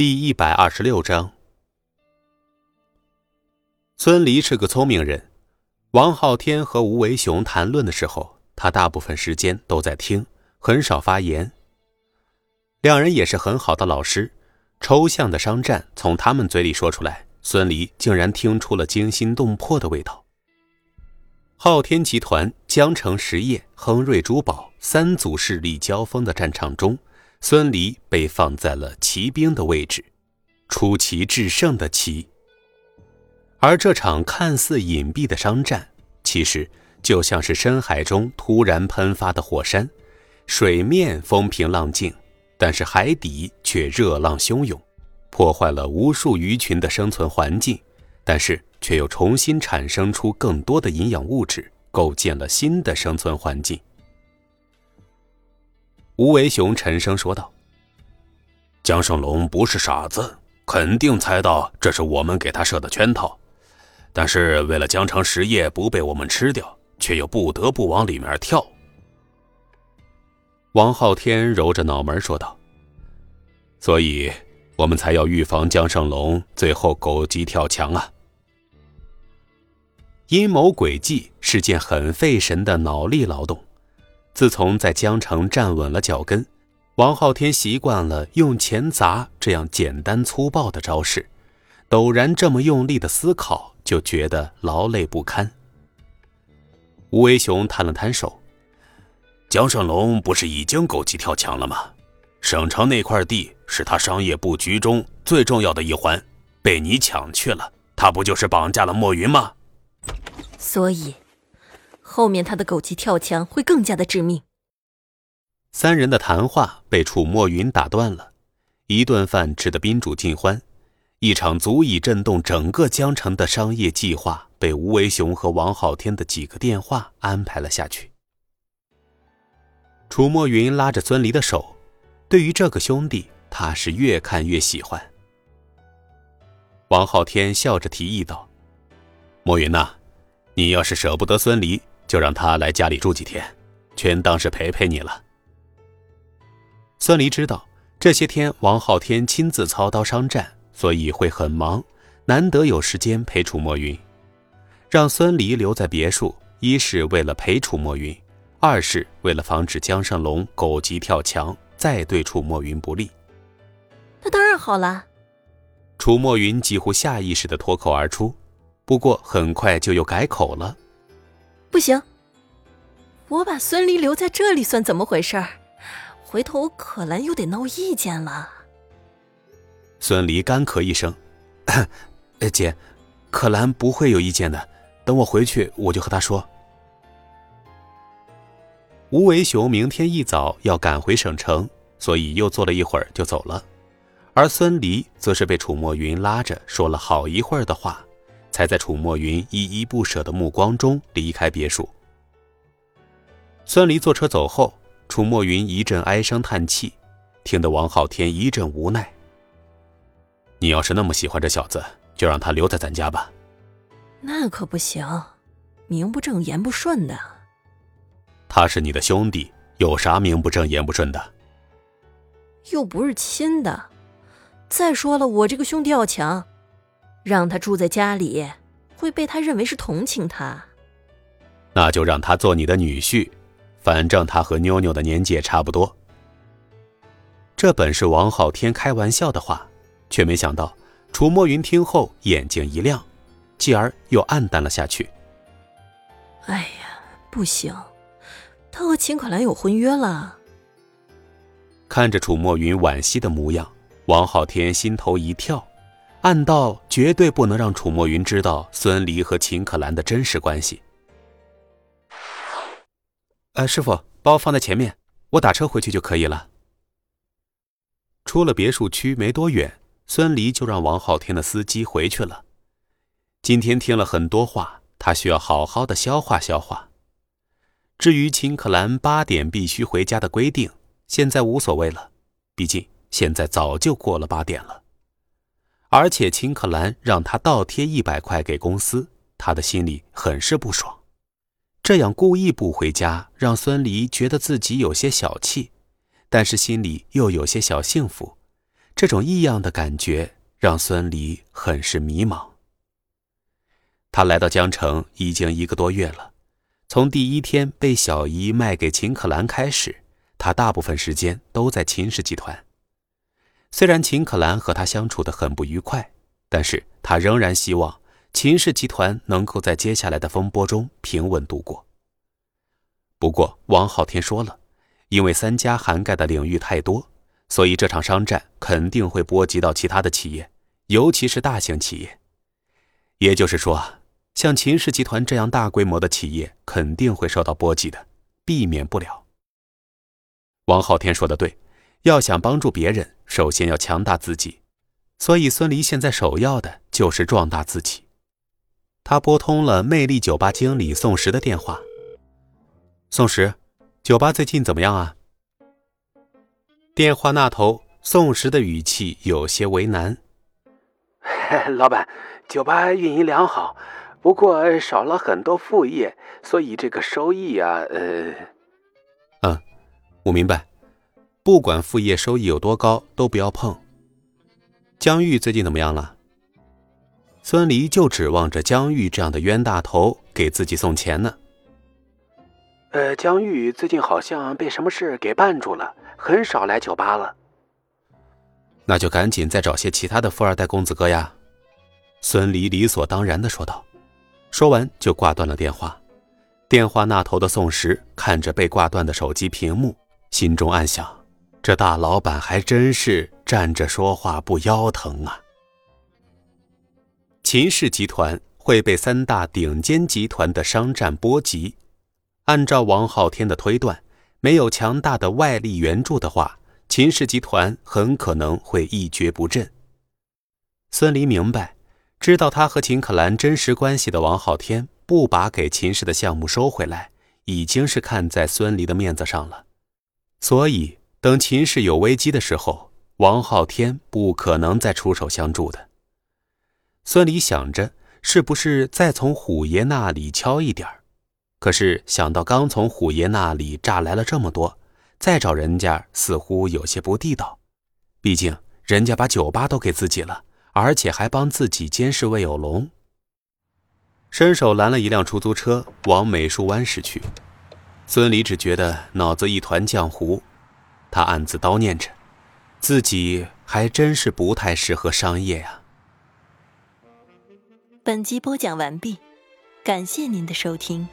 第一百二十六章，孙离是个聪明人。王昊天和吴为雄谈论的时候，他大部分时间都在听，很少发言。两人也是很好的老师，抽象的商战从他们嘴里说出来，孙离竟然听出了惊心动魄的味道。昊天集团、江城实业、亨瑞珠宝三组势力交锋的战场中。孙离被放在了骑兵的位置，出奇制胜的骑。而这场看似隐蔽的商战，其实就像是深海中突然喷发的火山，水面风平浪静，但是海底却热浪汹涌，破坏了无数鱼群的生存环境，但是却又重新产生出更多的营养物质，构建了新的生存环境。吴为雄沉声说道：“江胜龙不是傻子，肯定猜到这是我们给他设的圈套。但是为了江城实业不被我们吃掉，却又不得不往里面跳。”王昊天揉着脑门说道：“所以，我们才要预防江胜龙最后狗急跳墙啊！阴谋诡计是件很费神的脑力劳动。”自从在江城站稳了脚跟，王昊天习惯了用钱砸这样简单粗暴的招式，陡然这么用力的思考，就觉得劳累不堪。吴为雄摊了摊手：“江胜龙不是已经狗急跳墙了吗？省城那块地是他商业布局中最重要的一环，被你抢去了，他不就是绑架了莫云吗？”所以。后面他的狗急跳墙会更加的致命。三人的谈话被楚墨云打断了，一顿饭吃得宾主尽欢，一场足以震动整个江城的商业计划被吴为雄和王昊天的几个电话安排了下去。楚墨云拉着孙离的手，对于这个兄弟，他是越看越喜欢。王昊天笑着提议道：“墨云呐，你要是舍不得孙离。”就让他来家里住几天，全当是陪陪你了。孙离知道这些天王昊天亲自操刀商战，所以会很忙，难得有时间陪楚墨云。让孙离留在别墅，一是为了陪楚墨云，二是为了防止江胜龙狗急跳墙，再对楚墨云不利。那当然好了。楚墨云几乎下意识的脱口而出，不过很快就又改口了。不行，我把孙离留在这里算怎么回事儿？回头可兰又得闹意见了。孙离干咳一声：“姐，可兰不会有意见的。等我回去，我就和她说。”吴为雄明天一早要赶回省城，所以又坐了一会儿就走了。而孙离则是被楚墨云拉着说了好一会儿的话。才在楚墨云依依不舍的目光中离开别墅。孙离坐车走后，楚墨云一阵唉声叹气，听得王昊天一阵无奈。你要是那么喜欢这小子，就让他留在咱家吧。那可不行，名不正言不顺的。他是你的兄弟，有啥名不正言不顺的？又不是亲的。再说了，我这个兄弟要强。让他住在家里，会被他认为是同情他。那就让他做你的女婿，反正他和妞妞的年纪也差不多。这本是王昊天开玩笑的话，却没想到楚墨云听后眼睛一亮，继而又暗淡了下去。哎呀，不行，他和秦可兰有婚约了。看着楚墨云惋惜的模样，王昊天心头一跳。暗道绝对不能让楚墨云知道孙离和秦可兰的真实关系。呃，师傅，包放在前面，我打车回去就可以了。出了别墅区没多远，孙离就让王昊天的司机回去了。今天听了很多话，他需要好好的消化消化。至于秦可兰八点必须回家的规定，现在无所谓了，毕竟现在早就过了八点了。而且秦可兰让他倒贴一百块给公司，他的心里很是不爽。这样故意不回家，让孙离觉得自己有些小气，但是心里又有些小幸福。这种异样的感觉让孙离很是迷茫。他来到江城已经一个多月了，从第一天被小姨卖给秦可兰开始，他大部分时间都在秦氏集团。虽然秦可兰和他相处的很不愉快，但是他仍然希望秦氏集团能够在接下来的风波中平稳度过。不过王昊天说了，因为三家涵盖的领域太多，所以这场商战肯定会波及到其他的企业，尤其是大型企业。也就是说，像秦氏集团这样大规模的企业肯定会受到波及的，避免不了。王昊天说的对。要想帮助别人，首先要强大自己，所以孙离现在首要的就是壮大自己。他拨通了魅力酒吧经理宋石的电话。宋石，酒吧最近怎么样啊？电话那头，宋石的语气有些为难。老板，酒吧运营良好，不过少了很多副业，所以这个收益啊，呃……嗯，我明白。不管副业收益有多高，都不要碰。江玉最近怎么样了？孙离就指望着江玉这样的冤大头给自己送钱呢。呃，江玉最近好像被什么事给绊住了，很少来酒吧了。那就赶紧再找些其他的富二代公子哥呀。孙离理所当然的说道，说完就挂断了电话。电话那头的宋石看着被挂断的手机屏幕，心中暗想。这大老板还真是站着说话不腰疼啊！秦氏集团会被三大顶尖集团的商战波及。按照王昊天的推断，没有强大的外力援助的话，秦氏集团很可能会一蹶不振。孙离明白，知道他和秦可兰真实关系的王昊天不把给秦氏的项目收回来，已经是看在孙离的面子上了，所以。等秦氏有危机的时候，王昊天不可能再出手相助的。孙离想着，是不是再从虎爷那里敲一点可是想到刚从虎爷那里诈来了这么多，再找人家似乎有些不地道。毕竟人家把酒吧都给自己了，而且还帮自己监视魏有龙。伸手拦了一辆出租车，往美术湾驶去。孙离只觉得脑子一团浆糊。他暗自叨念着，自己还真是不太适合商业呀。本集播讲完毕，感谢您的收听。